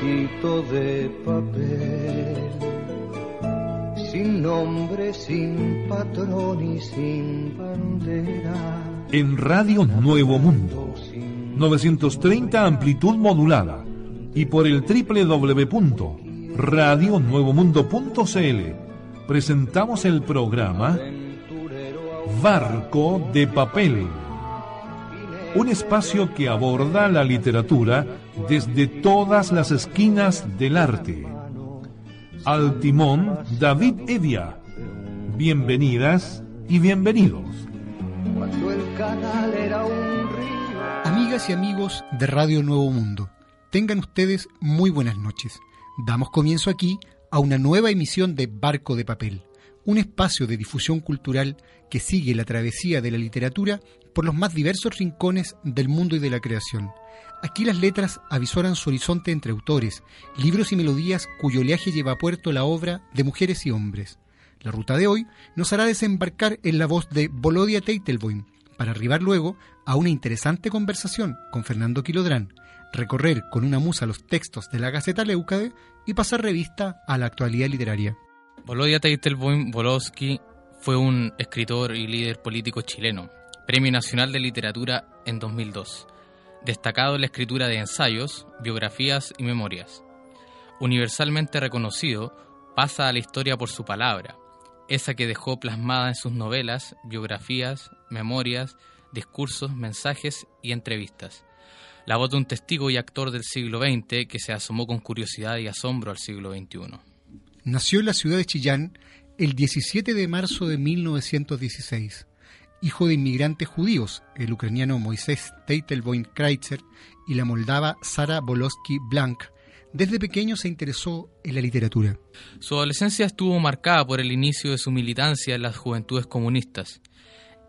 de papel, sin nombre, sin patrón y sin bandera. En Radio Nuevo Mundo, 930 amplitud modulada y por el www.radionuevomundo.cl presentamos el programa Barco de Papel un espacio que aborda la literatura desde todas las esquinas del arte. Al timón, David Evia. Bienvenidas y bienvenidos. Amigas y amigos de Radio Nuevo Mundo, tengan ustedes muy buenas noches. Damos comienzo aquí a una nueva emisión de Barco de Papel, un espacio de difusión cultural que sigue la travesía de la literatura por los más diversos rincones del mundo y de la creación. Aquí las letras avisoran su horizonte entre autores, libros y melodías cuyo oleaje lleva a puerto la obra de mujeres y hombres. La ruta de hoy nos hará desembarcar en la voz de Bolodia Teitelboim, para arribar luego a una interesante conversación con Fernando Quilodrán, recorrer con una musa los textos de la Gaceta Leucade y pasar revista a la actualidad literaria. Bolodia Teitelboim Bolowski fue un escritor y líder político chileno, Premio Nacional de Literatura en 2002, destacado en la escritura de ensayos, biografías y memorias. Universalmente reconocido, pasa a la historia por su palabra, esa que dejó plasmada en sus novelas, biografías, memorias, discursos, mensajes y entrevistas. La voz de un testigo y actor del siglo XX que se asomó con curiosidad y asombro al siglo XXI. Nació en la ciudad de Chillán el 17 de marzo de 1916 hijo de inmigrantes judíos, el ucraniano Moisés Teitelboim Kreitzer y la moldava Sara Bolowski Blank. Desde pequeño se interesó en la literatura. Su adolescencia estuvo marcada por el inicio de su militancia en las juventudes comunistas.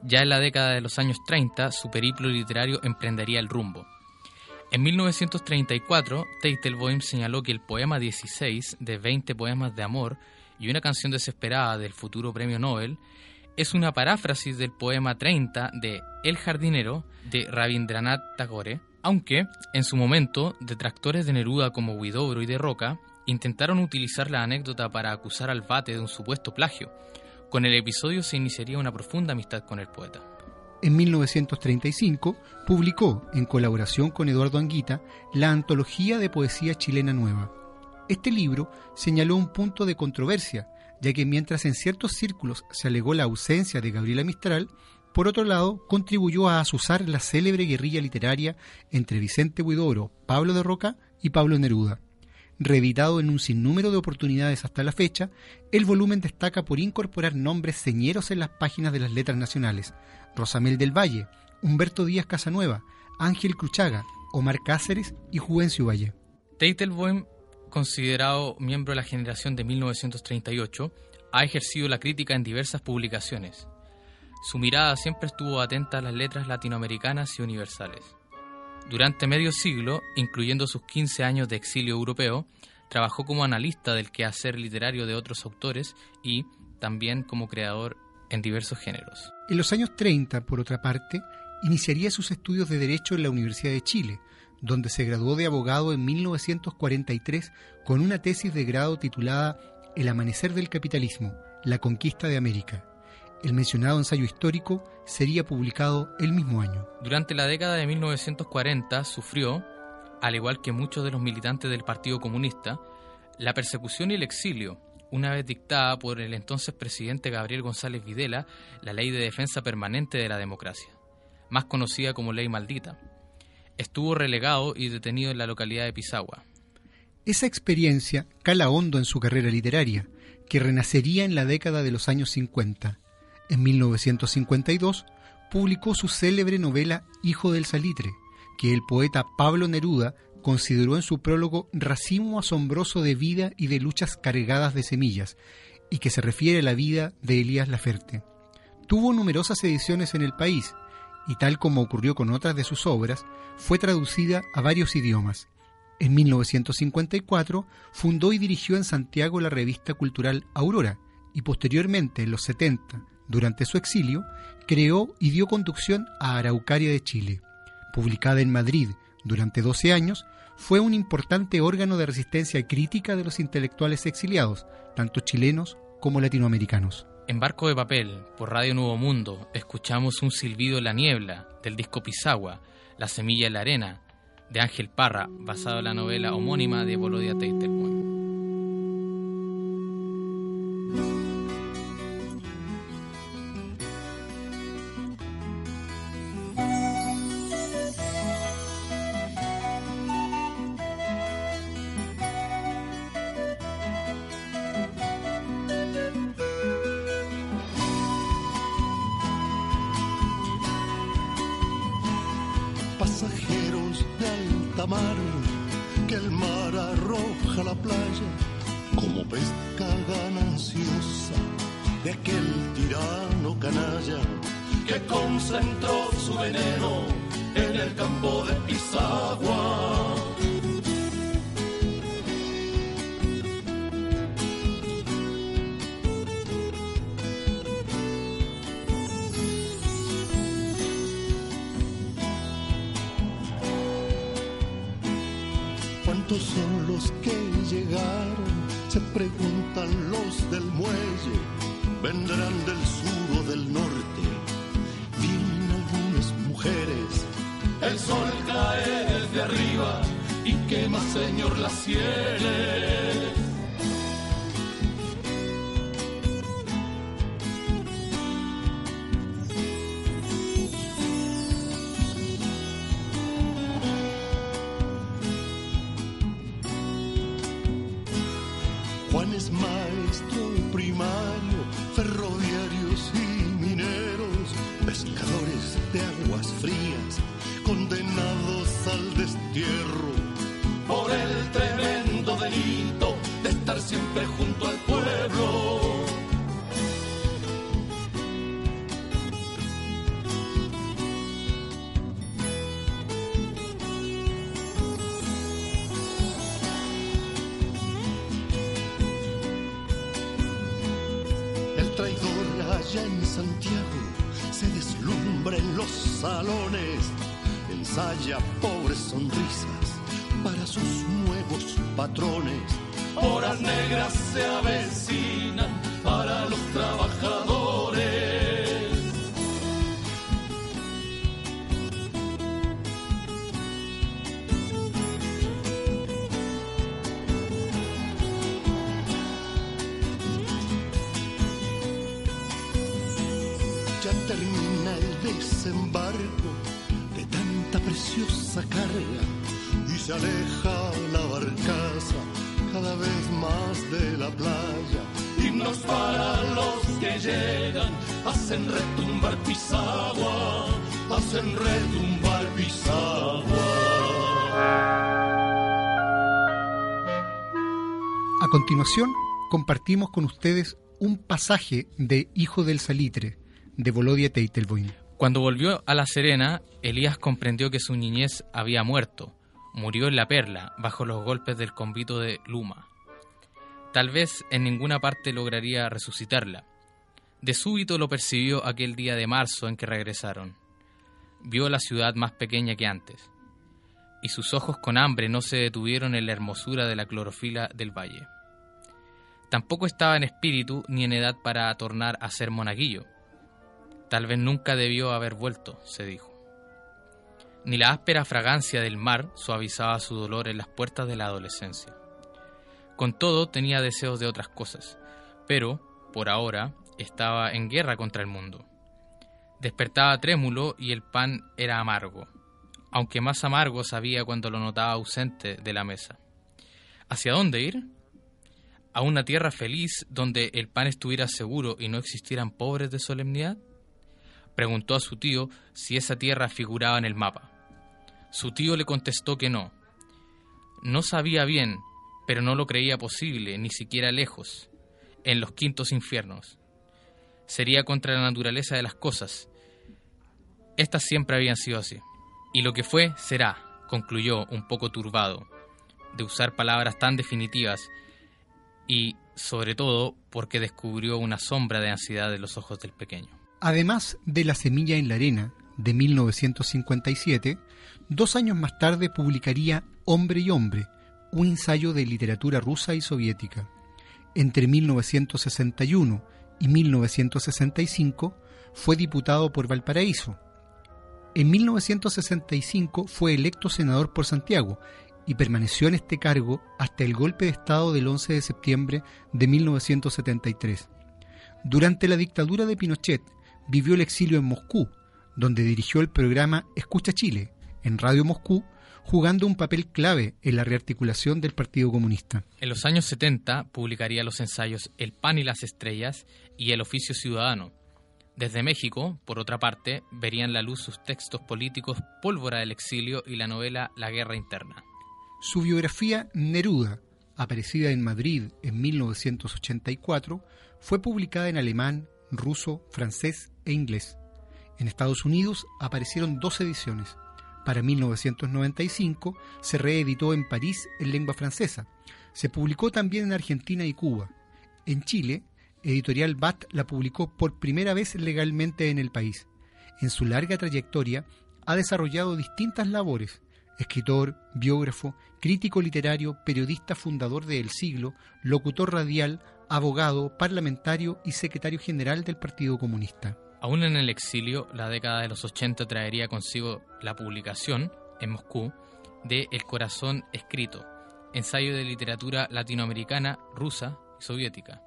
Ya en la década de los años 30, su periplo literario emprendería el rumbo. En 1934, Teitelboim señaló que el poema 16 de 20 poemas de amor y una canción desesperada del futuro premio Nobel es una paráfrasis del poema 30 de El jardinero de Rabindranath Tagore, aunque en su momento detractores de Neruda como Huidobro y de Roca intentaron utilizar la anécdota para acusar al bate de un supuesto plagio. Con el episodio se iniciaría una profunda amistad con el poeta. En 1935 publicó, en colaboración con Eduardo Anguita, la Antología de Poesía Chilena Nueva. Este libro señaló un punto de controversia, ya que mientras en ciertos círculos se alegó la ausencia de Gabriela Mistral, por otro lado, contribuyó a asusar la célebre guerrilla literaria entre Vicente Huidoro, Pablo de Roca y Pablo Neruda. Reeditado en un sinnúmero de oportunidades hasta la fecha, el volumen destaca por incorporar nombres señeros en las páginas de las letras nacionales: Rosamel del Valle, Humberto Díaz Casanueva, Ángel Cruchaga, Omar Cáceres y Juvencio Valle. Teitelboim considerado miembro de la generación de 1938, ha ejercido la crítica en diversas publicaciones. Su mirada siempre estuvo atenta a las letras latinoamericanas y universales. Durante medio siglo, incluyendo sus 15 años de exilio europeo, trabajó como analista del quehacer literario de otros autores y también como creador en diversos géneros. En los años 30, por otra parte, iniciaría sus estudios de Derecho en la Universidad de Chile, donde se graduó de abogado en 1943 con una tesis de grado titulada El amanecer del capitalismo, la conquista de América. El mencionado ensayo histórico sería publicado el mismo año. Durante la década de 1940 sufrió, al igual que muchos de los militantes del Partido Comunista, la persecución y el exilio, una vez dictada por el entonces presidente Gabriel González Videla la Ley de Defensa Permanente de la Democracia, más conocida como Ley Maldita estuvo relegado y detenido en la localidad de Pisagua. Esa experiencia cala hondo en su carrera literaria, que renacería en la década de los años 50. En 1952 publicó su célebre novela Hijo del Salitre, que el poeta Pablo Neruda consideró en su prólogo racimo asombroso de vida y de luchas cargadas de semillas, y que se refiere a la vida de Elías Laferte. Tuvo numerosas ediciones en el país, y tal como ocurrió con otras de sus obras, fue traducida a varios idiomas. En 1954 fundó y dirigió en Santiago la revista cultural Aurora y posteriormente, en los 70, durante su exilio, creó y dio conducción a Araucaria de Chile. Publicada en Madrid durante 12 años, fue un importante órgano de resistencia crítica de los intelectuales exiliados, tanto chilenos como latinoamericanos. En Barco de Papel, por Radio Nuevo Mundo, escuchamos un silbido en la niebla del disco Pisagua, La semilla en la arena, de Ángel Parra, basado en la novela homónima de Bolodia Teitelboim. Patrones. Horas negras se avecinan compartimos con ustedes un pasaje de Hijo del Salitre, de Volodia Teitelboim. Cuando volvió a La Serena, Elías comprendió que su niñez había muerto. Murió en La Perla, bajo los golpes del convito de Luma. Tal vez en ninguna parte lograría resucitarla. De súbito lo percibió aquel día de marzo en que regresaron. Vio la ciudad más pequeña que antes, y sus ojos con hambre no se detuvieron en la hermosura de la clorofila del valle. Tampoco estaba en espíritu ni en edad para tornar a ser monaguillo Tal vez nunca debió haber vuelto, se dijo. Ni la áspera fragancia del mar suavizaba su dolor en las puertas de la adolescencia. Con todo tenía deseos de otras cosas, pero, por ahora, estaba en guerra contra el mundo. Despertaba trémulo y el pan era amargo, aunque más amargo sabía cuando lo notaba ausente de la mesa. ¿Hacia dónde ir? ¿A una tierra feliz donde el pan estuviera seguro y no existieran pobres de solemnidad? Preguntó a su tío si esa tierra figuraba en el mapa. Su tío le contestó que no. No sabía bien, pero no lo creía posible, ni siquiera lejos, en los quintos infiernos. Sería contra la naturaleza de las cosas. Estas siempre habían sido así. Y lo que fue, será, concluyó un poco turbado, de usar palabras tan definitivas y, sobre todo, porque descubrió una sombra de ansiedad en los ojos del pequeño. Además de La semilla en la arena, de 1957, dos años más tarde publicaría Hombre y Hombre, un ensayo de literatura rusa y soviética. Entre 1961 y 1965 fue diputado por Valparaíso. En 1965 fue electo senador por Santiago y permaneció en este cargo hasta el golpe de Estado del 11 de septiembre de 1973. Durante la dictadura de Pinochet vivió el exilio en Moscú, donde dirigió el programa Escucha Chile, en Radio Moscú, jugando un papel clave en la rearticulación del Partido Comunista. En los años 70 publicaría los ensayos El pan y las estrellas y El oficio ciudadano. Desde México, por otra parte, verían la luz sus textos políticos Pólvora del exilio y la novela La guerra interna. Su biografía Neruda, aparecida en Madrid en 1984, fue publicada en alemán, ruso, francés e inglés. En Estados Unidos aparecieron dos ediciones. Para 1995 se reeditó en París en lengua francesa. Se publicó también en Argentina y Cuba. En Chile, Editorial BAT la publicó por primera vez legalmente en el país. En su larga trayectoria ha desarrollado distintas labores. Escritor, biógrafo, crítico literario, periodista fundador de El Siglo, locutor radial, abogado, parlamentario y secretario general del Partido Comunista. Aún en el exilio, la década de los 80 traería consigo la publicación, en Moscú, de El corazón escrito, ensayo de literatura latinoamericana, rusa y soviética.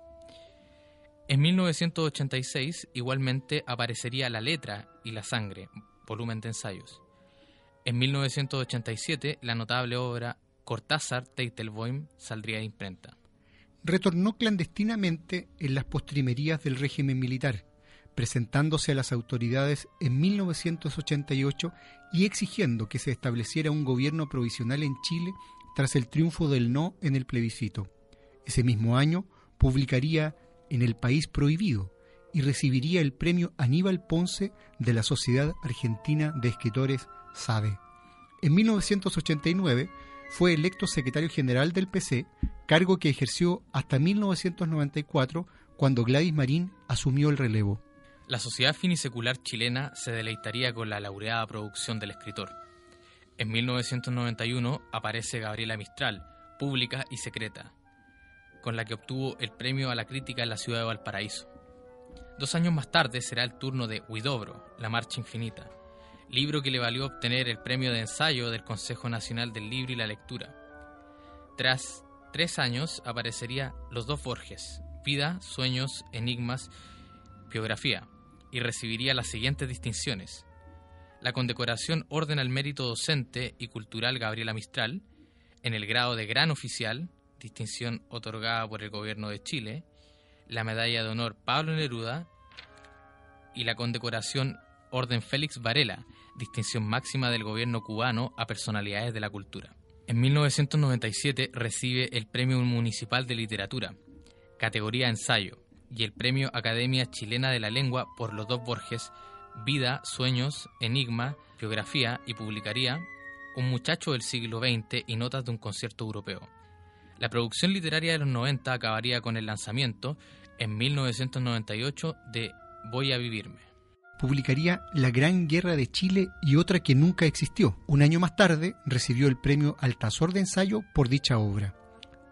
En 1986 igualmente aparecería La letra y la sangre, volumen de ensayos. En 1987 la notable obra Cortázar Teitelboim saldría de imprenta retornó clandestinamente en las postrimerías del régimen militar, presentándose a las autoridades en 1988 y exigiendo que se estableciera un gobierno provisional en Chile tras el triunfo del no en el plebiscito. Ese mismo año publicaría En el País Prohibido y recibiría el premio Aníbal Ponce de la Sociedad Argentina de Escritores SADE. En 1989 fue electo secretario general del PC, cargo que ejerció hasta 1994, cuando Gladys Marín asumió el relevo. La sociedad finisecular chilena se deleitaría con la laureada producción del escritor. En 1991 aparece Gabriela Mistral, pública y secreta, con la que obtuvo el premio a la crítica en la ciudad de Valparaíso. Dos años más tarde será el turno de Huidobro, La Marcha Infinita, libro que le valió obtener el premio de ensayo del Consejo Nacional del Libro y la Lectura. Tras tres años aparecería Los dos Borges, Vida, Sueños, Enigmas, Biografía, y recibiría las siguientes distinciones. La condecoración Orden al Mérito Docente y Cultural Gabriela Mistral, en el grado de Gran Oficial, distinción otorgada por el Gobierno de Chile, la Medalla de Honor Pablo Neruda y la condecoración Orden Félix Varela, distinción máxima del gobierno cubano a personalidades de la cultura. En 1997 recibe el Premio Municipal de Literatura, categoría ensayo, y el Premio Academia Chilena de la Lengua por los dos Borges, Vida, Sueños, Enigma, Biografía y publicaría Un muchacho del siglo XX y Notas de un concierto europeo. La producción literaria de los 90 acabaría con el lanzamiento en 1998 de Voy a vivirme publicaría La Gran Guerra de Chile y otra que nunca existió. Un año más tarde recibió el premio Altazor de Ensayo por dicha obra.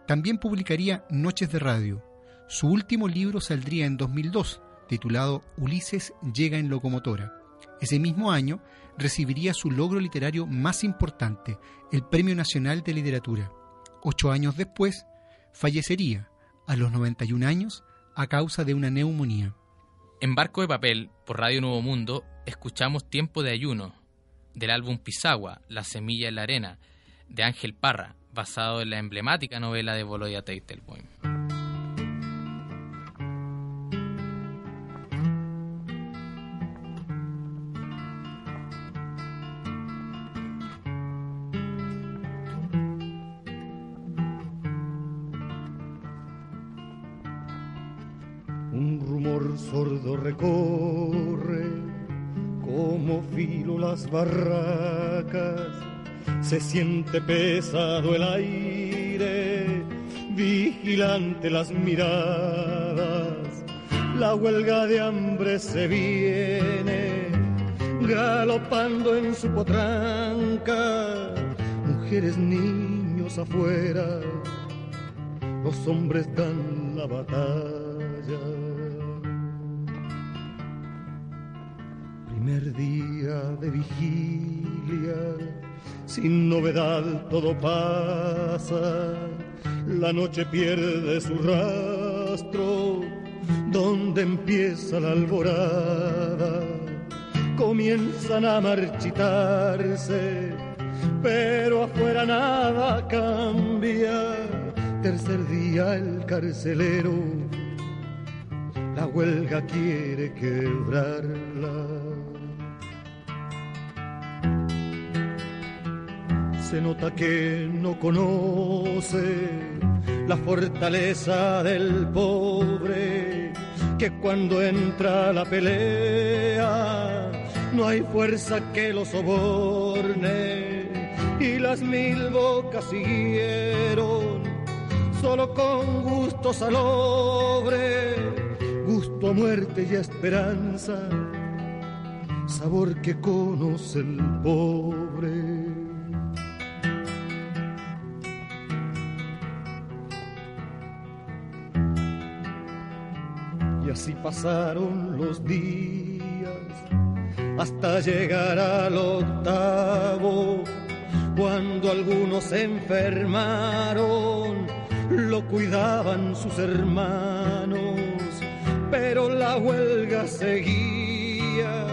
También publicaría Noches de Radio. Su último libro saldría en 2002, titulado Ulises llega en locomotora. Ese mismo año recibiría su logro literario más importante, el Premio Nacional de Literatura. Ocho años después, fallecería, a los 91 años, a causa de una neumonía. En Barco de Papel, por Radio Nuevo Mundo, escuchamos Tiempo de Ayuno, del álbum Pisagua, La Semilla en la Arena, de Ángel Parra, basado en la emblemática novela de Boloya Teitelboim. barracas se siente pesado el aire, vigilante las miradas, la huelga de hambre se viene, galopando en su potranca, mujeres, niños afuera, los hombres dan la batalla. Primer día de vigilia, sin novedad todo pasa, la noche pierde su rastro, donde empieza la alborada comienzan a marchitarse, pero afuera nada cambia. Tercer día el carcelero, la huelga quiere quebrarla. Se nota que no conoce la fortaleza del pobre, que cuando entra la pelea no hay fuerza que lo soborne y las mil bocas siguieron solo con gusto salobre, gusto a muerte y esperanza, sabor que conoce el pobre. Y así pasaron los días hasta llegar al octavo, cuando algunos se enfermaron, lo cuidaban sus hermanos, pero la huelga seguía,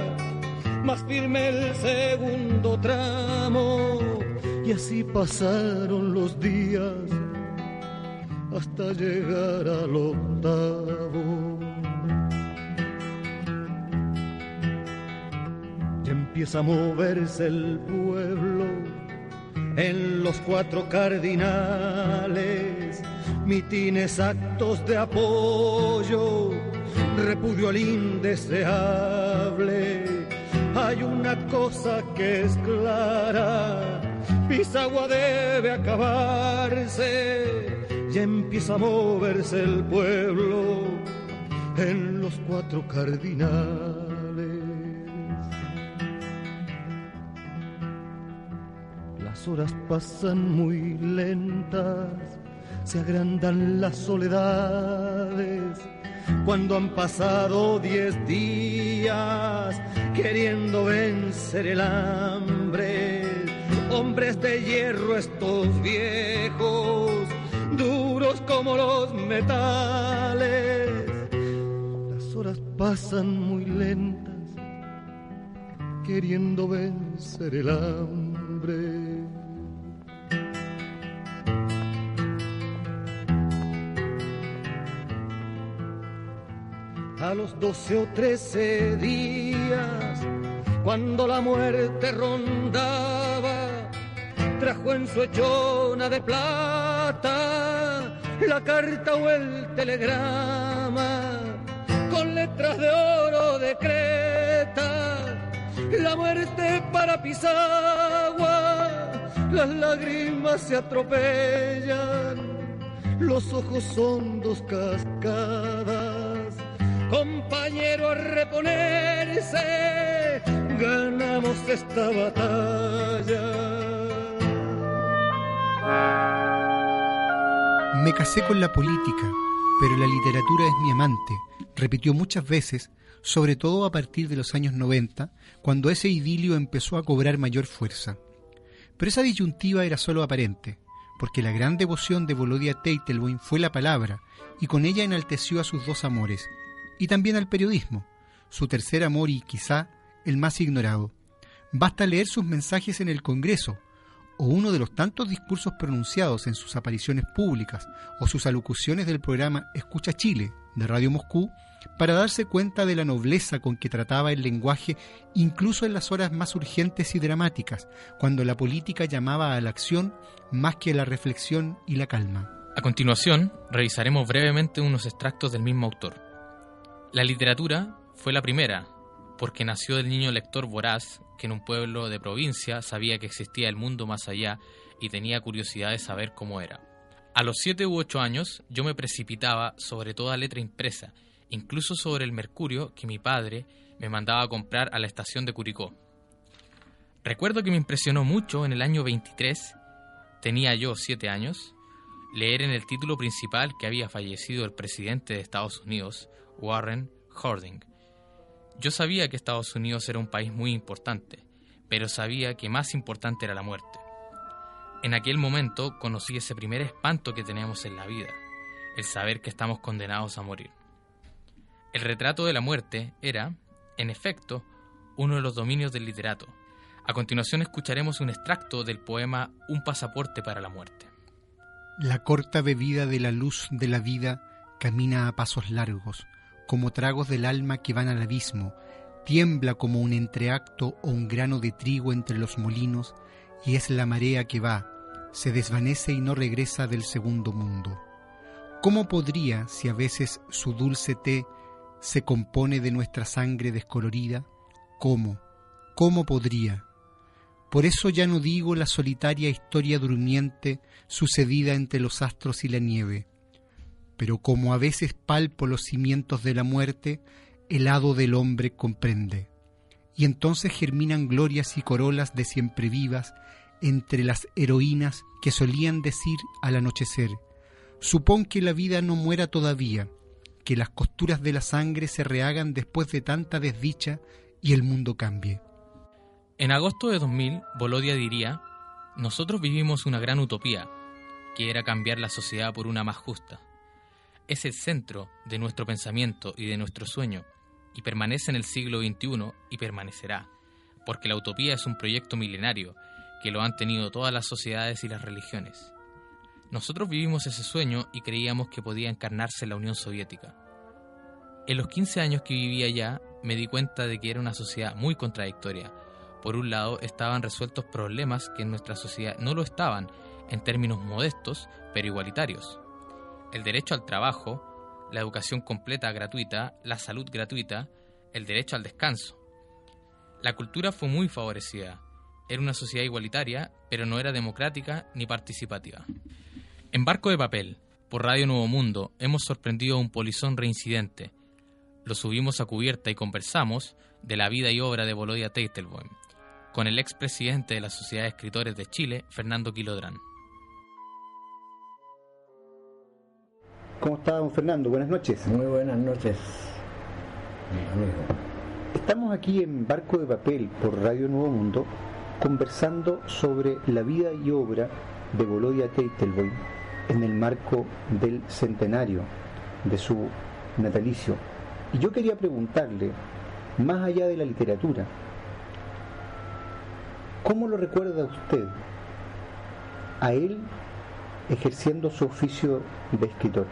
más firme el segundo tramo, y así pasaron los días hasta llegar al octavo. Empieza a moverse el pueblo en los cuatro cardinales, mitines, actos de apoyo, repudio al indeseable. Hay una cosa que es clara, Pisagua debe acabarse, ya empieza a moverse el pueblo en los cuatro cardinales. Horas pasan muy lentas, se agrandan las soledades. Cuando han pasado diez días queriendo vencer el hambre, hombres de hierro estos viejos, duros como los metales. Las horas pasan muy lentas queriendo vencer el hambre. A los doce o trece días, cuando la muerte rondaba, trajo en su hechona de plata la carta o el telegrama, con letras de oro decreta la muerte para Pisagua, las lágrimas se atropellan, los ojos son dos cascadas compañero a reponerse, ganamos esta batalla. Me casé con la política, pero la literatura es mi amante, repitió muchas veces, sobre todo a partir de los años 90, cuando ese idilio empezó a cobrar mayor fuerza. Pero esa disyuntiva era solo aparente, porque la gran devoción de Volodia Teitelboim fue la palabra, y con ella enalteció a sus dos amores, y también al periodismo, su tercer amor y quizá el más ignorado. Basta leer sus mensajes en el Congreso, o uno de los tantos discursos pronunciados en sus apariciones públicas o sus alocuciones del programa Escucha Chile de Radio Moscú, para darse cuenta de la nobleza con que trataba el lenguaje incluso en las horas más urgentes y dramáticas, cuando la política llamaba a la acción más que a la reflexión y la calma. A continuación, revisaremos brevemente unos extractos del mismo autor. La literatura fue la primera, porque nació del niño lector voraz que en un pueblo de provincia sabía que existía el mundo más allá y tenía curiosidad de saber cómo era. A los siete u ocho años yo me precipitaba sobre toda letra impresa, incluso sobre el mercurio que mi padre me mandaba a comprar a la estación de Curicó. Recuerdo que me impresionó mucho en el año 23, tenía yo 7 años, leer en el título principal que había fallecido el presidente de Estados Unidos, Warren Harding. Yo sabía que Estados Unidos era un país muy importante, pero sabía que más importante era la muerte. En aquel momento conocí ese primer espanto que tenemos en la vida, el saber que estamos condenados a morir. El retrato de la muerte era, en efecto, uno de los dominios del literato. A continuación escucharemos un extracto del poema Un pasaporte para la muerte. La corta bebida de la luz de la vida camina a pasos largos, como tragos del alma que van al abismo, tiembla como un entreacto o un grano de trigo entre los molinos, y es la marea que va, se desvanece y no regresa del segundo mundo. ¿Cómo podría, si a veces su dulce té se compone de nuestra sangre descolorida? ¿Cómo? ¿Cómo podría? Por eso ya no digo la solitaria historia durmiente sucedida entre los astros y la nieve, pero como a veces palpo los cimientos de la muerte, el hado del hombre comprende. Y entonces germinan glorias y corolas de siempre vivas entre las heroínas que solían decir al anochecer, supón que la vida no muera todavía, que las costuras de la sangre se rehagan después de tanta desdicha y el mundo cambie. En agosto de 2000, Bolodia diría, nosotros vivimos una gran utopía, que era cambiar la sociedad por una más justa. Es el centro de nuestro pensamiento y de nuestro sueño, y permanece en el siglo XXI y permanecerá, porque la utopía es un proyecto milenario que lo han tenido todas las sociedades y las religiones. Nosotros vivimos ese sueño y creíamos que podía encarnarse en la Unión Soviética. En los 15 años que vivía allá, me di cuenta de que era una sociedad muy contradictoria. Por un lado, estaban resueltos problemas que en nuestra sociedad no lo estaban, en términos modestos, pero igualitarios. El derecho al trabajo, la educación completa gratuita, la salud gratuita, el derecho al descanso. La cultura fue muy favorecida, era una sociedad igualitaria, pero no era democrática ni participativa. En Barco de Papel, por Radio Nuevo Mundo, hemos sorprendido a un polizón reincidente. Lo subimos a cubierta y conversamos de la vida y obra de Bolodia Teitelboim, con el expresidente de la Sociedad de Escritores de Chile, Fernando Quilodrán. ¿Cómo está, don Fernando? Buenas noches. Muy buenas noches, amigo. Estamos aquí en Barco de Papel por Radio Nuevo Mundo conversando sobre la vida y obra de Bolodia Teitelboim en el marco del centenario de su natalicio. Y yo quería preguntarle, más allá de la literatura, ¿cómo lo recuerda usted a él ejerciendo su oficio de escritor?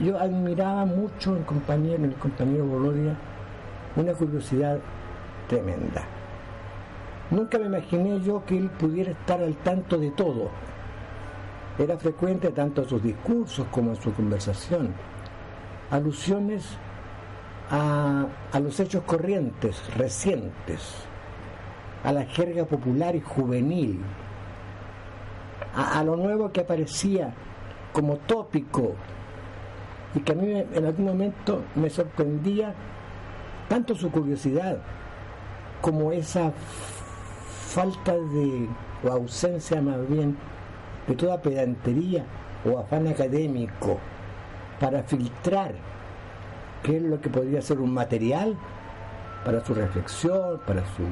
Yo admiraba mucho en, compañero, en el compañero Bolodia una curiosidad tremenda Nunca me imaginé yo que él pudiera estar al tanto de todo. Era frecuente tanto en sus discursos como en su conversación. Alusiones a, los hechos corrientes, recientes, a la jerga popular y juvenil, a, a lo nuevo que aparecía como tópico y que a mí en algún momento me sorprendía tanto su curiosidad como esa falta de, o ausencia más bien, de toda pedantería o afán académico para filtrar qué es lo que podría ser un material para su reflexión, para su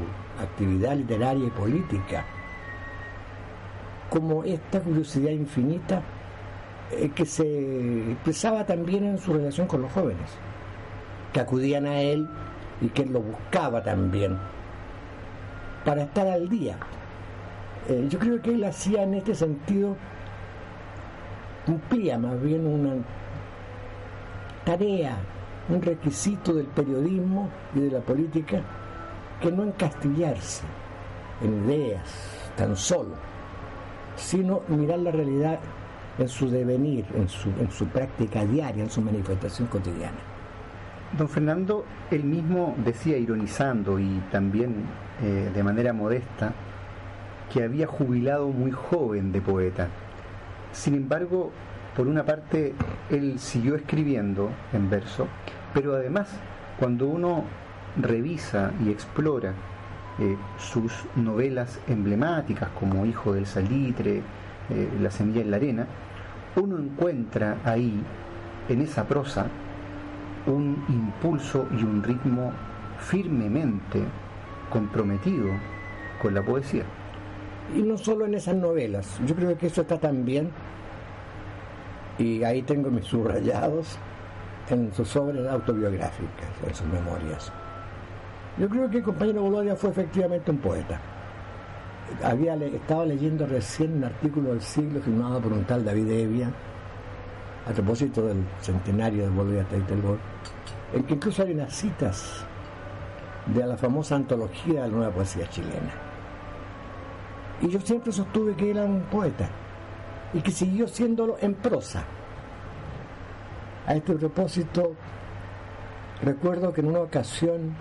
actividad literaria y política, como esta curiosidad infinita que se expresaba también en su relación con los jóvenes, que acudían a él y que él lo buscaba también para estar al día. Eh, yo creo que él hacía en este sentido, cumplía más bien una tarea, un requisito del periodismo y de la política, que no encastillarse en ideas tan solo, sino mirar la realidad en su devenir, en su, en su práctica diaria, en su manifestación cotidiana. Don Fernando, él mismo decía, ironizando y también eh, de manera modesta, que había jubilado muy joven de poeta. Sin embargo, por una parte, él siguió escribiendo en verso, pero además, cuando uno revisa y explora eh, sus novelas emblemáticas como Hijo del Salitre, eh, La semilla en la arena, uno encuentra ahí, en esa prosa, un impulso y un ritmo firmemente comprometido con la poesía. Y no solo en esas novelas, yo creo que eso está también, y ahí tengo mis subrayados, en sus obras autobiográficas, en sus memorias. Yo creo que el compañero Bolodia fue efectivamente un poeta. Había, estaba leyendo recién un artículo del siglo firmado por un tal David Evia, a propósito del centenario de Bolodia Teitelborg, en que incluso hay unas citas de la famosa antología de la nueva poesía chilena. Y yo siempre sostuve que era un poeta y que siguió siéndolo en prosa. A este propósito, recuerdo que en una ocasión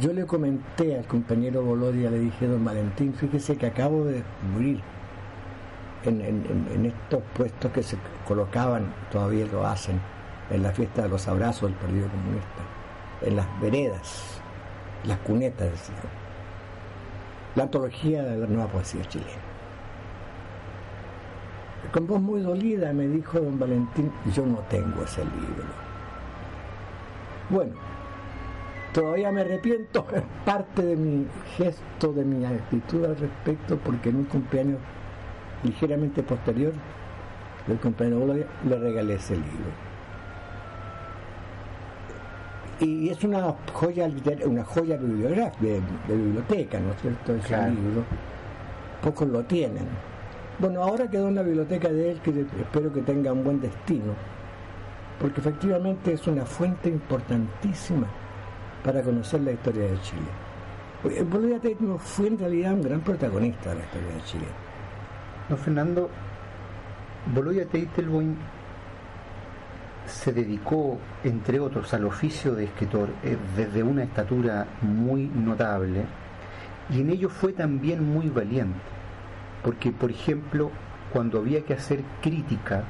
yo le comenté al compañero Bolodia, le dije, don Valentín, fíjese que acabo de morir en, estos puestos que se colocaban, todavía lo hacen, en la fiesta de los abrazos del Partido Comunista, en las veredas, las cunetas, decía. La antología de la nueva poesía chilena. Con voz muy dolida me dijo don Valentín, yo no tengo ese libro. Bueno, Todavía me arrepiento, es parte de mi gesto, de mi actitud al respecto, porque en un cumpleaños ligeramente posterior del cumpleaños le regalé ese libro. Y es una joya una joya bibliográfica, de, biblioteca, ¿no es cierto? Ese libro. Pocos lo tienen. Bueno, ahora quedó en la biblioteca de él, que espero que tenga un buen destino, porque efectivamente es una fuente importantísima para conocer la historia de Chile. Bolivia Teitmo fue en realidad un gran protagonista de la historia de Chile. No, Fernando, Bolivia Teitelboim se dedicó, entre otros, al oficio de escritor eh, desde una estatura muy notable y en ello fue también muy valiente, porque, por ejemplo, cuando había que hacer crítica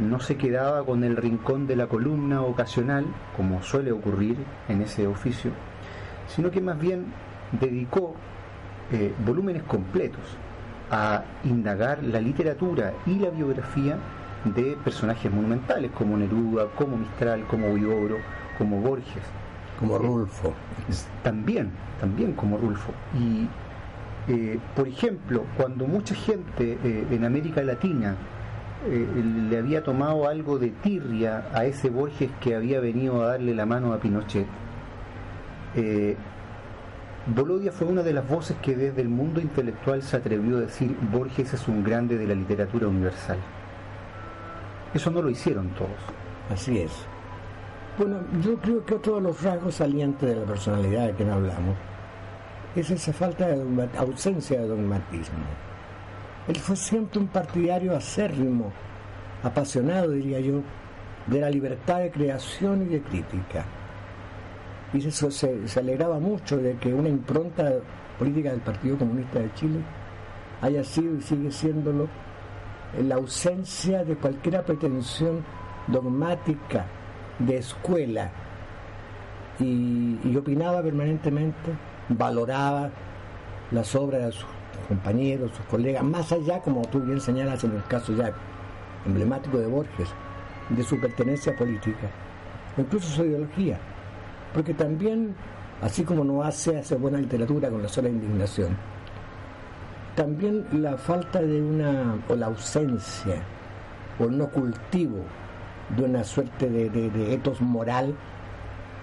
no se quedaba con el rincón de la columna ocasional, como suele ocurrir en ese oficio, sino que más bien dedicó eh, volúmenes completos a indagar la literatura y la biografía de personajes monumentales como Neruda, como Mistral, como Huidobro, como Borges. Como Rulfo. también, también como Rulfo. Y, eh, por ejemplo, cuando mucha gente eh, en América Latina eh, le había tomado algo de tirria a ese Borges que había venido a darle la mano a Pinochet. Eh, Bolodia fue una de las voces que desde el mundo intelectual se atrevió a decir Borges es un grande de la literatura universal. Eso no lo hicieron todos. Así es. Bueno, yo creo que otro de los rasgos salientes de la personalidad de que no hablamos es esa falta de ausencia de dogmatismo él fue siempre un partidario acérrimo, apasionado, diría yo, de la libertad de creación y de crítica. Y se, alegraba mucho de que una impronta política del Partido Comunista de Chile haya sido y sigue siéndolo la ausencia de cualquier pretensión dogmática de escuela y, y opinaba permanentemente, valoraba las obras de sus compañeros, sus colegas, más allá, como tú bien señalas en el caso ya emblemático de Borges, de su pertenencia política, incluso su ideología, porque también, así como no hace, hace buena literatura con la sola indignación, también la falta de una, o la ausencia, o no cultivo de una suerte de, de etos moral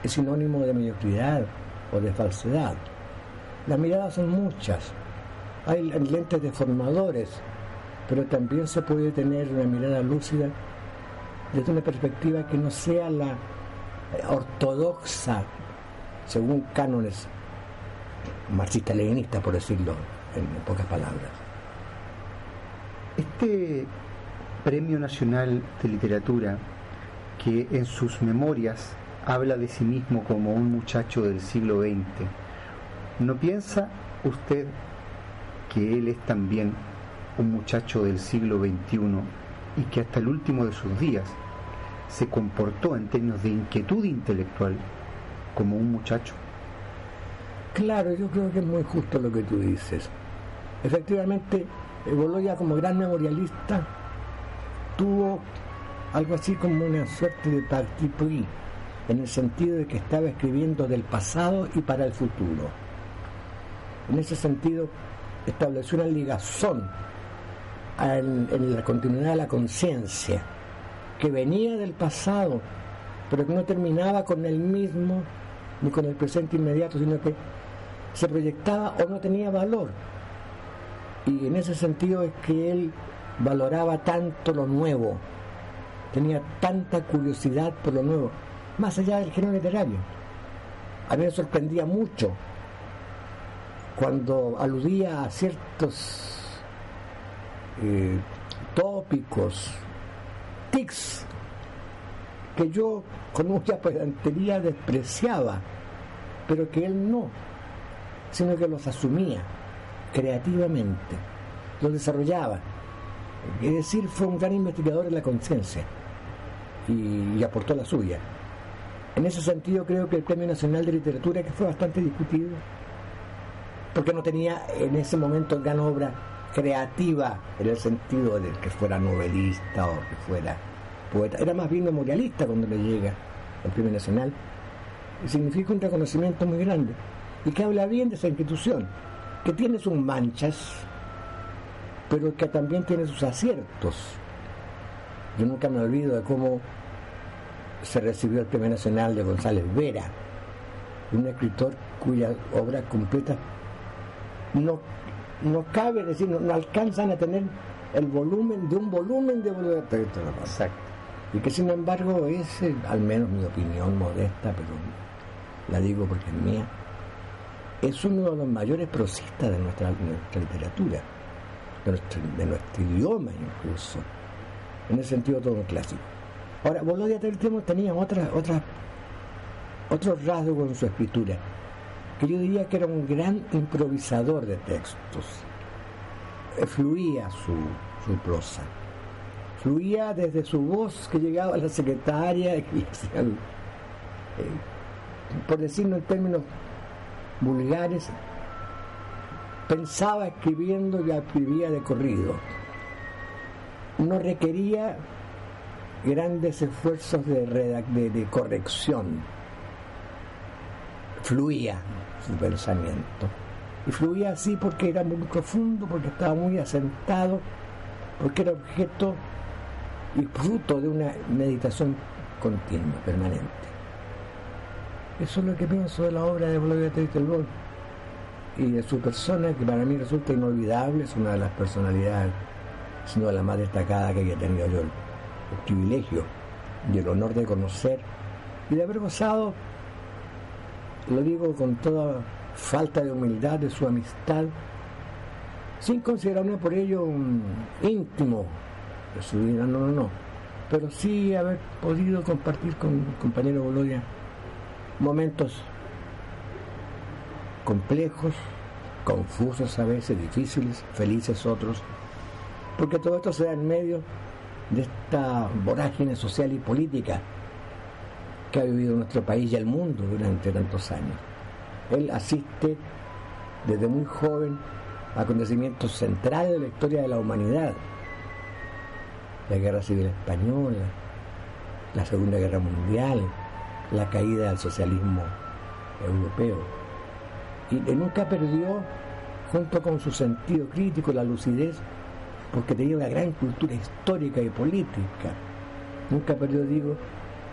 es sinónimo de mediocridad o de falsedad. Las miradas son muchas, hay lentes deformadores, pero también se puede tener una mirada lúcida desde una perspectiva que no sea la ortodoxa, según cánones marxista-leninistas, por decirlo en pocas palabras. Este Premio Nacional de Literatura, que en sus memorias habla de sí mismo como un muchacho del siglo XX, ¿no piensa usted que él es también un muchacho del siglo XXI y que hasta el último de sus días se comportó en términos de inquietud intelectual como un muchacho? Claro, yo creo que es muy justo lo que tú dices. Efectivamente, Boloya como gran memorialista tuvo algo así como una suerte de parti pris, en el sentido de que estaba escribiendo del pasado y para el futuro. En ese sentido, estableció una ligazón en, la continuidad de la conciencia, que venía del pasado, pero que no terminaba con el mismo ni con el presente inmediato, sino que se proyectaba o no tenía valor. Y en ese sentido es que él valoraba tanto lo nuevo, tenía tanta curiosidad por lo nuevo, más allá del género literario. A mí me sorprendía mucho cuando aludía a ciertos eh, tópicos, tics, que yo con mucha pedantería despreciaba, pero que él no, sino que los asumía creativamente, los desarrollaba. Es decir, fue un gran investigador en la conciencia y, aportó la suya. En ese sentido creo que el Premio Nacional de Literatura, que fue bastante discutido, porque no tenía en ese momento gran obra creativa en el sentido de que fuera novelista o que fuera poeta, era más bien memorialista cuando le llega el Premio Nacional, y significa un reconocimiento muy grande, y que habla bien de esa institución, que tiene sus manchas, pero que también tiene sus aciertos. Yo nunca me olvido de cómo se recibió el Premio Nacional de González Vera, un escritor cuya obra completa no, no cabe decir, no, alcanzan a tener el volumen de un volumen de Exacto. Y que sin embargo es, al menos mi opinión modesta, pero la digo porque es mía, es uno de los mayores prosistas de nuestra, literatura, de nuestro, idioma incluso, en el sentido todo clásico. Ahora, Volodya Tertemo tenía otra, otra, otro rasgo en su escritura, que yo diría que era un gran improvisador de textos. Eh, fluía su, su prosa. Fluía desde su voz que llegaba a la secretaria por decirlo en términos vulgares, pensaba escribiendo y escribía de corrido. No requería grandes esfuerzos de, de corrección. Fluía su pensamiento. Y fluía así porque era muy profundo, porque estaba muy asentado, porque era objeto y fruto de una meditación continua, permanente. Eso es lo que pienso de la obra de Gloria Teitelbol y de su persona, que para mí resulta inolvidable, es una de las personalidades, sino las más destacadas que haya tenido yo el privilegio y el honor de conocer y de haber gozado, lo digo con toda falta de humildad, de su amistad, sin considerarme por ello un íntimo de su vida, no, no, no, pero sí haber podido compartir con mi compañero Bolodia momentos complejos, confusos a veces, difíciles, felices otros, porque todo esto se da en medio de esta vorágine social y política que ha vivido nuestro país y el mundo durante tantos años. Él asiste desde muy joven a acontecimientos centrales de la historia de la humanidad. La Guerra Civil Española, la Segunda Guerra Mundial, la caída del socialismo europeo. Y nunca perdió, junto con su sentido crítico, la lucidez, porque tenía una gran cultura histórica y política. Nunca perdió, digo,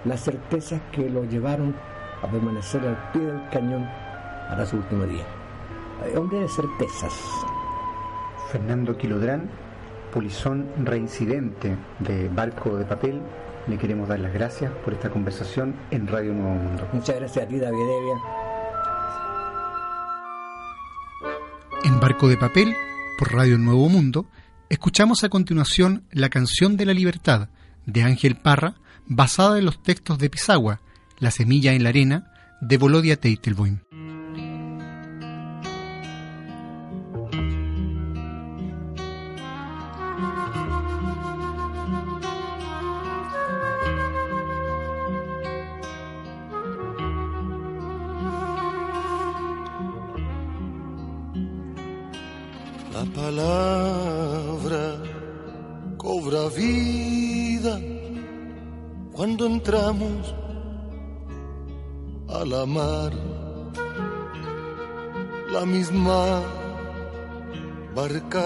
las certezas que lo llevaron a permanecer al pie del cañón para su último día. Hombre de certezas. Fernando Quilodrán, polizón reincidente de Barco de Papel, le queremos dar las gracias por esta conversación en Radio Nuevo Mundo. Muchas gracias a ti, David Evia. En Barco de Papel, por Radio Nuevo Mundo, escuchamos a continuación La canción de la libertad de Ángel Parra, basada en los textos de Pisagua, La semilla en la arena, de Volodia Teitelboim.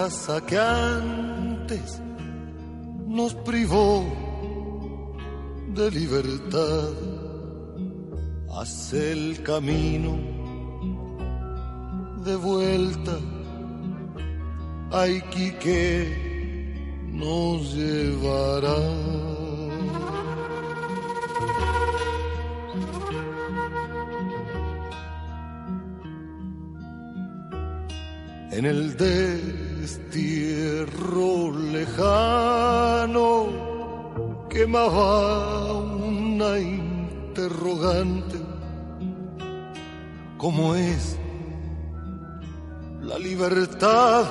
Barcaza que antes nos privó de libertad hace el camino de vuelta a Iquique nos llevará. En el destierro quemaba una interrogante. ¿Cómo es la libertad?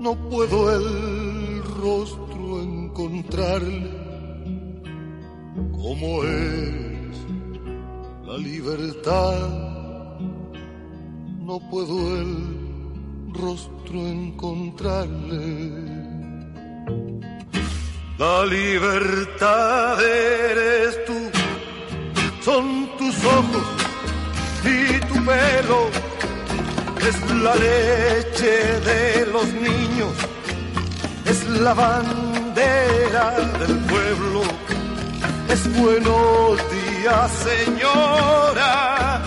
No puedo el rostro encontrarle. ¿Cómo es la libertad? No puedo el rostro encontrarle. La libertad eres tú, son tus ojos y tu pelo, es la leche de los niños, es la bandera del pueblo, es buenos días señora,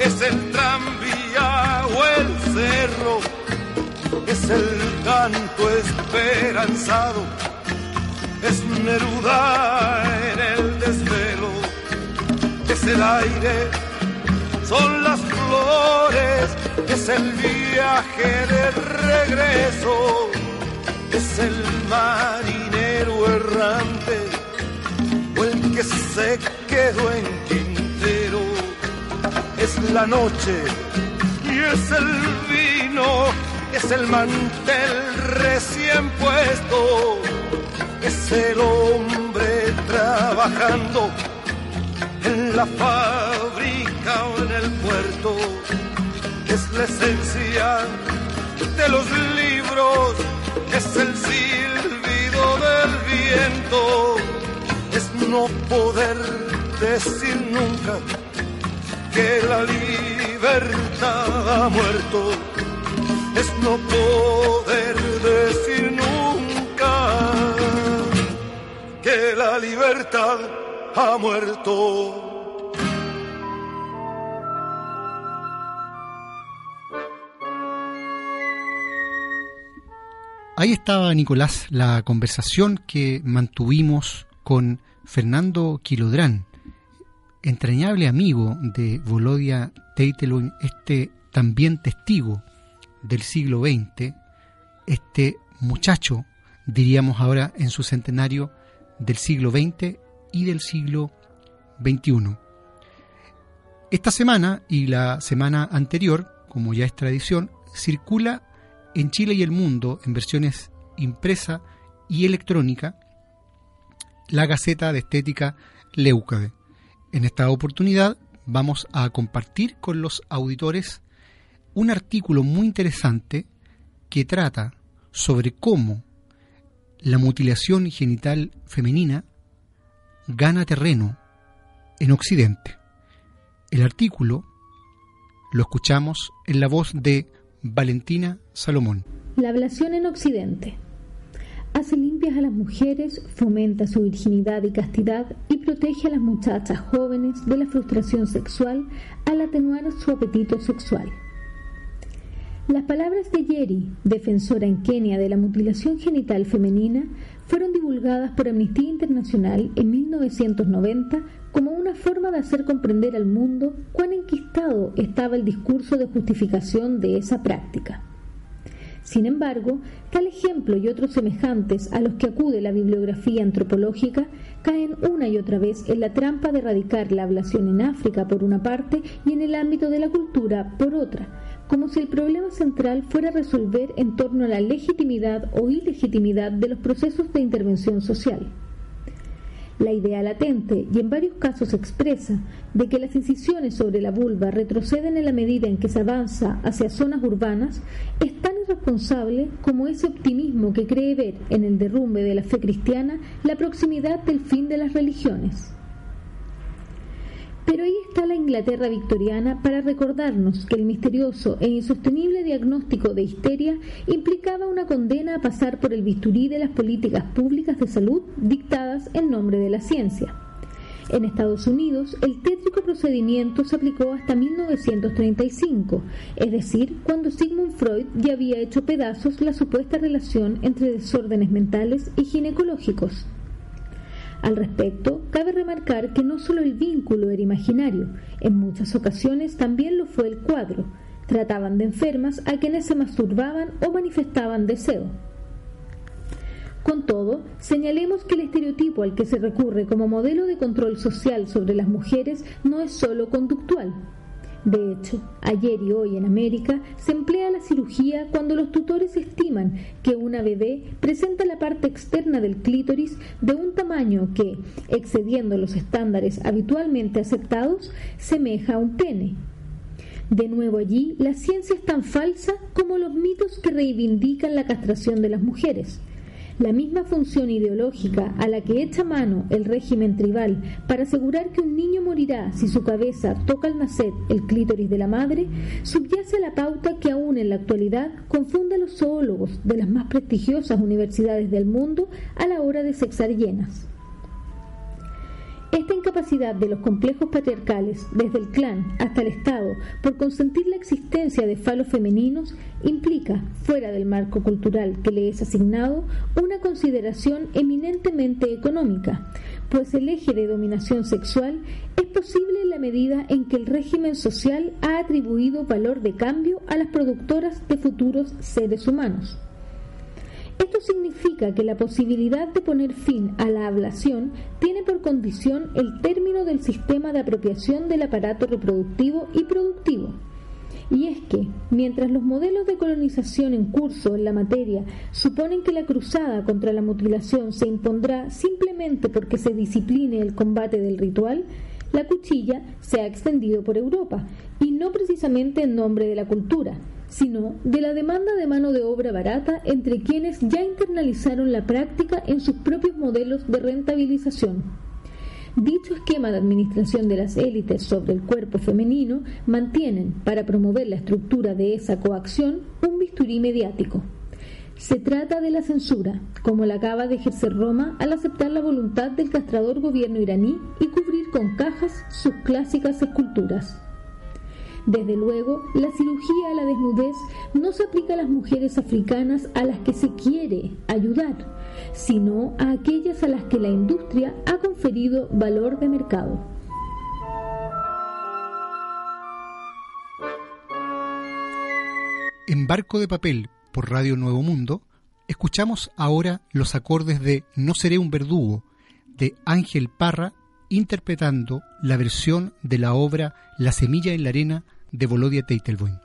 es el tranvía o el cerro, es el canto esperanzado. es Neruda en el desvelo, es el aire, son las flores, es el viaje de regreso, es el marinero errante o el que se quedó en Quintero, es la noche y es el vino, es el mantel recién puesto es el hombre trabajando en la fábrica o en el puerto. Es la esencia de los libros, es el silbido del viento, es no poder decir nunca que la libertad ha muerto, es no poder decir nunca la libertad ha muerto. Ahí estaba, Nicolás, la conversación que mantuvimos con Fernando Quilodrán, entrañable amigo de Volodia Teitelon, este también testigo del siglo XX, este muchacho, diríamos ahora en su centenario, del siglo XX y del siglo XXI. Esta semana y la semana anterior, como ya es tradición, circula en Chile y el mundo en versiones impresa y electrónica la Gaceta de Estética Leucade. En esta oportunidad vamos a compartir con los auditores un artículo muy interesante que trata sobre cómo la mutilación genital femenina gana terreno en Occidente. El artículo lo escuchamos en la voz de Valentina Salomón. La ablación en Occidente. Hace limpias a las mujeres, fomenta su virginidad y castidad y protege a las muchachas jóvenes de la frustración sexual al atenuar su apetito sexual. Las palabras de Yeri, defensora en Kenia de la mutilación genital femenina, fueron divulgadas por Amnistía Internacional en 1990 como una forma de hacer comprender al mundo cuán enquistado estaba el discurso de justificación de esa práctica. Sin embargo, tal ejemplo y otros semejantes a los que acude la bibliografía antropológica caen una y otra vez en la trampa de erradicar la ablación en África por una parte y en el ámbito de la cultura por otra, como si el problema central fuera resolver en torno a la legitimidad o ilegitimidad de los procesos de intervención social. La idea latente, y en varios casos expresa, de que las incisiones sobre la vulva retroceden en la medida en que se avanza hacia zonas urbanas es tan irresponsable como ese optimismo que cree ver en el derrumbe de la fe cristiana la proximidad del fin de las religiones. Pero ahí está la Inglaterra victoriana para recordarnos que el misterioso e insostenible diagnóstico de histeria implicaba una condena a pasar por el bisturí de las políticas públicas de salud dictadas en nombre de la ciencia. En Estados Unidos, el tétrico procedimiento se aplicó hasta 1935, es decir, cuando Sigmund Freud ya había hecho pedazos la supuesta relación entre desórdenes mentales y ginecológicos. Al respecto, cabe remarcar que no solo el vínculo era imaginario, en muchas ocasiones también lo fue el cuadro. Trataban de enfermas a quienes se masturbaban o manifestaban deseo. Con todo, señalemos que el estereotipo al que se recurre como modelo de control social sobre las mujeres no es solo conductual, de hecho, ayer y hoy en América se emplea la cirugía cuando los tutores estiman que una bebé presenta la parte externa del clítoris de un tamaño que, excediendo los estándares habitualmente aceptados, semeja a un pene. De nuevo allí, la ciencia es tan falsa como los mitos que reivindican la castración de las mujeres la misma función ideológica a la que echa mano el régimen tribal para asegurar que un niño morirá si su cabeza toca al nacer el clítoris de la madre, subyace a la pauta que aún en la actualidad confunde a los zoólogos de las más prestigiosas universidades del mundo a la hora de sexar llenas. Esta incapacidad de los complejos patriarcales, desde el clan hasta el Estado, por consentir la existencia de falos femeninos, implica, fuera del marco cultural que le es asignado, una consideración eminentemente económica, pues el eje de dominación sexual es posible en la medida en que el régimen social ha atribuido valor de cambio a las productoras de futuros seres humanos. Esto significa que la posibilidad de poner fin a la ablación tiene por condición el término del sistema de apropiación del aparato reproductivo y productivo. Y es que, mientras los modelos de colonización en curso en la materia suponen que la cruzada contra la mutilación se impondrá simplemente porque se discipline el combate del ritual, la cuchilla se ha extendido por Europa, y no precisamente en nombre de la cultura, sino de la demanda de mano de obra barata entre quienes ya internalizaron la práctica en sus propios modelos de rentabilización. Dicho esquema de administración de las élites sobre el cuerpo femenino mantienen, para promover la estructura de esa coacción, un bisturí mediático. Se trata de la censura, como la acaba de ejercer Roma al aceptar la voluntad del castrador gobierno iraní y cubrir con cajas sus clásicas esculturas. Desde luego, la cirugía a la desnudez no se aplica a las mujeres africanas a las que se quiere ayudar, sino a aquellas a las que la industria ha conferido valor de mercado. En Barco de Papel, por Radio Nuevo Mundo, escuchamos ahora los acordes de No seré un verdugo, de Ángel Parra interpretando la versión de la obra La semilla en la arena de Volodia Teitelboim.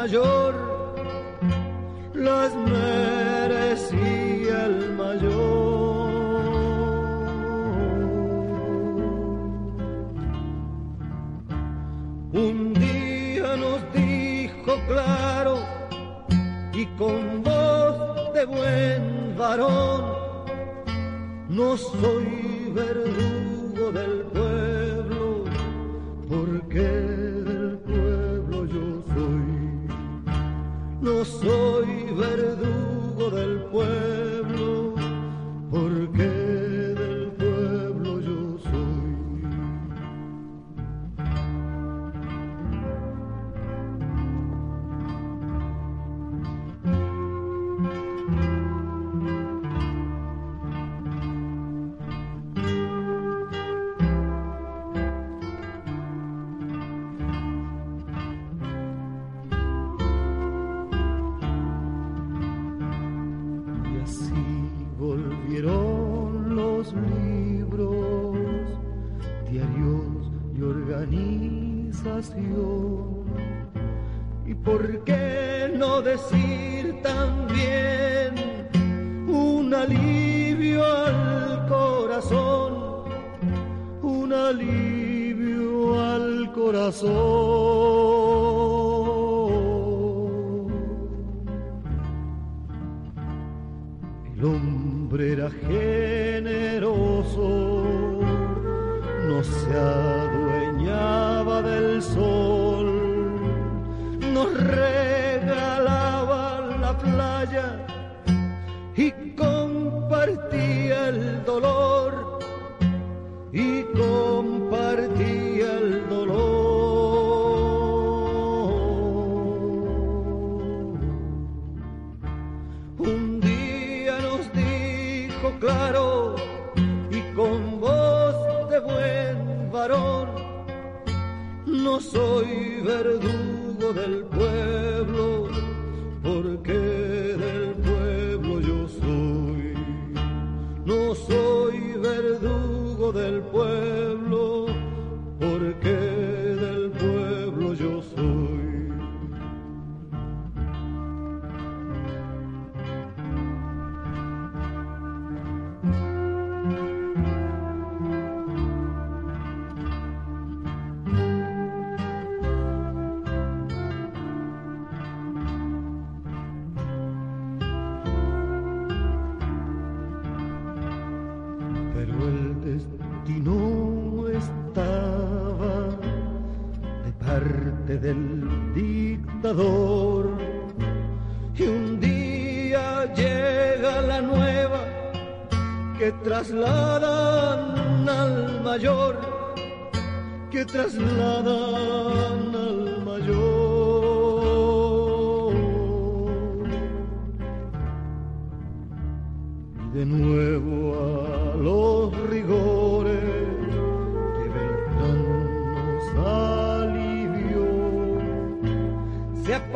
mayor las merecía el mayor. Un día nos dijo claro y con voz de buen varón, no soy verdugo del pueblo, porque no soy verdugo del pueblo.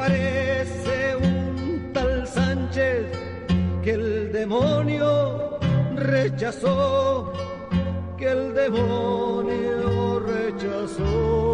aparece un tal Sánchez que el demonio rechazó, que el demonio rechazó.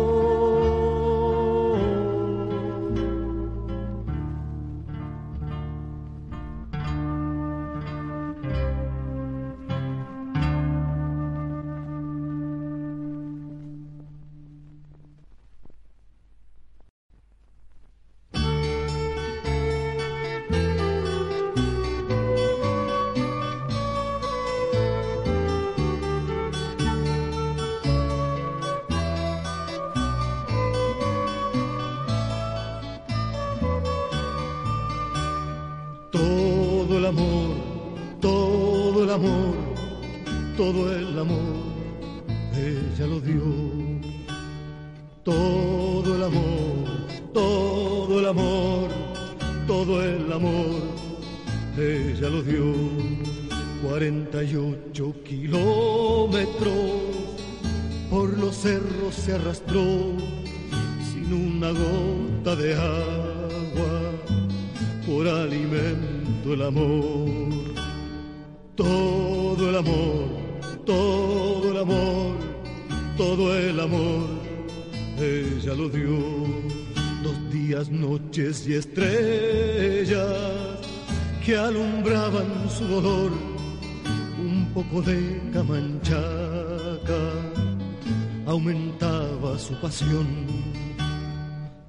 su pasión.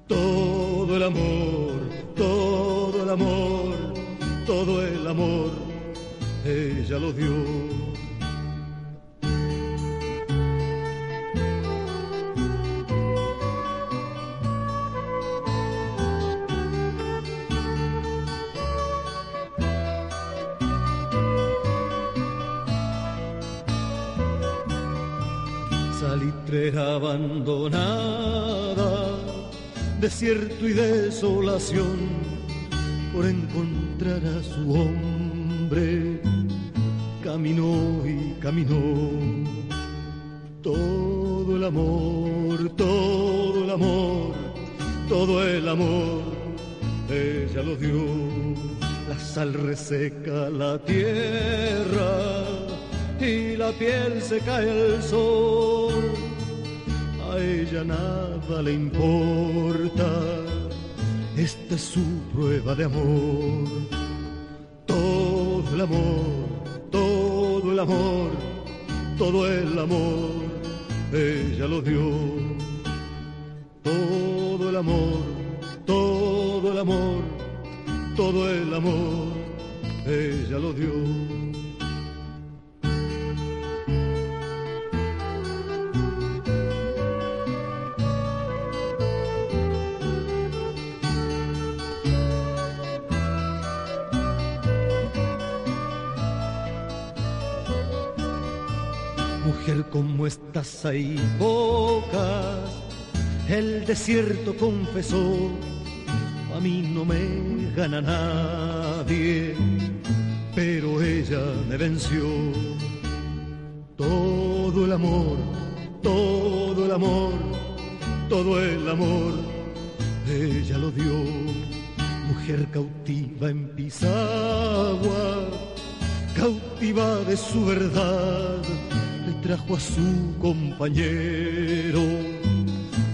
Todo el amor, todo el amor, todo el amor, ella lo dio. Abandonada, desierto y desolación, por encontrar a su hombre, caminó y caminó. Todo el amor, todo el amor, todo el amor, ella lo dio. La sal reseca la tierra y la piel se cae al sol a ella nada le importa. Esta es su prueba de amor. Todo el amor, todo el amor, todo el amor, ella lo dio. Todo el amor, todo el amor, todo el amor, ella lo dio. Como estas hay pocas, el desierto confesó, a mí no me gana nadie, pero ella me venció. Todo el amor, todo el amor, todo el amor, ella lo dio. Mujer cautiva en Pisagua, cautiva de su verdad trajo a su compañero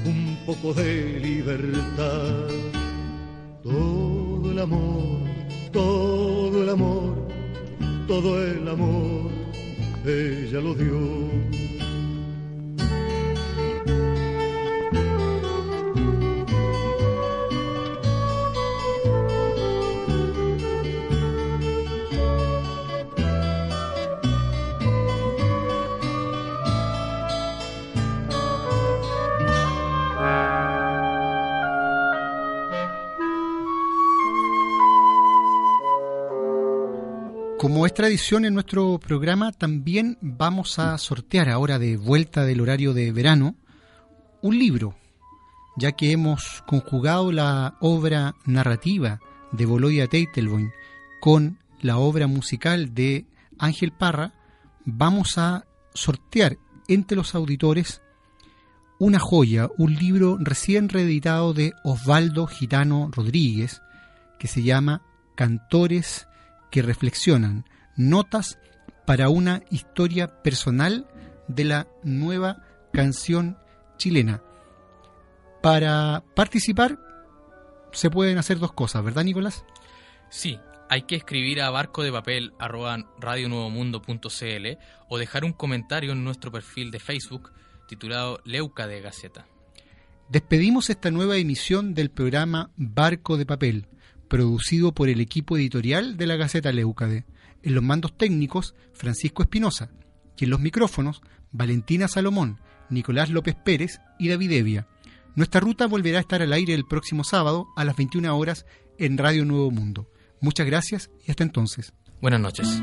un poco de libertad. Todo el amor, todo el amor, todo el amor, ella lo dio tradición en nuestro programa, también vamos a sortear ahora de vuelta del horario de verano un libro, ya que hemos conjugado la obra narrativa de Boloya Teitelboim con la obra musical de Ángel Parra, vamos a sortear entre los auditores una joya, un libro recién reeditado de Osvaldo Gitano Rodríguez, que se llama Cantores que reflexionan, notas para una historia personal de la nueva canción chilena. Para participar se pueden hacer dos cosas, ¿verdad Nicolás? Sí, hay que escribir a barco de papel o dejar un comentario en nuestro perfil de Facebook titulado Leuca de Gaceta. Despedimos esta nueva emisión del programa Barco de Papel producido por el equipo editorial de la Gaceta Leucade. En los mandos técnicos, Francisco Espinosa, y en los micrófonos, Valentina Salomón, Nicolás López Pérez y David Evia. Nuestra ruta volverá a estar al aire el próximo sábado a las 21 horas en Radio Nuevo Mundo. Muchas gracias y hasta entonces. Buenas noches.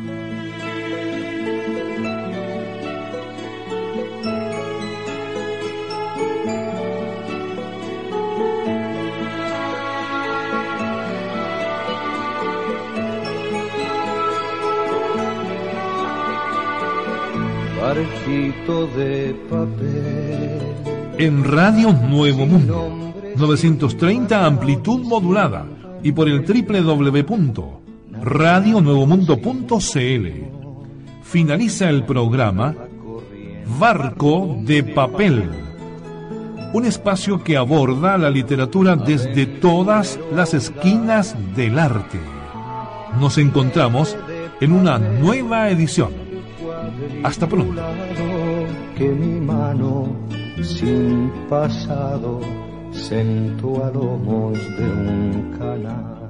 De papel. En Radio Nuevo Mundo, 930 amplitud modulada y por el www.radionuevomundo.cl. Finaliza el programa Barco de Papel, un espacio que aborda la literatura desde todas las esquinas del arte. Nos encontramos en una nueva edición. Hasta pronto. Que mi mano sin pasado sento a lomos de un canal.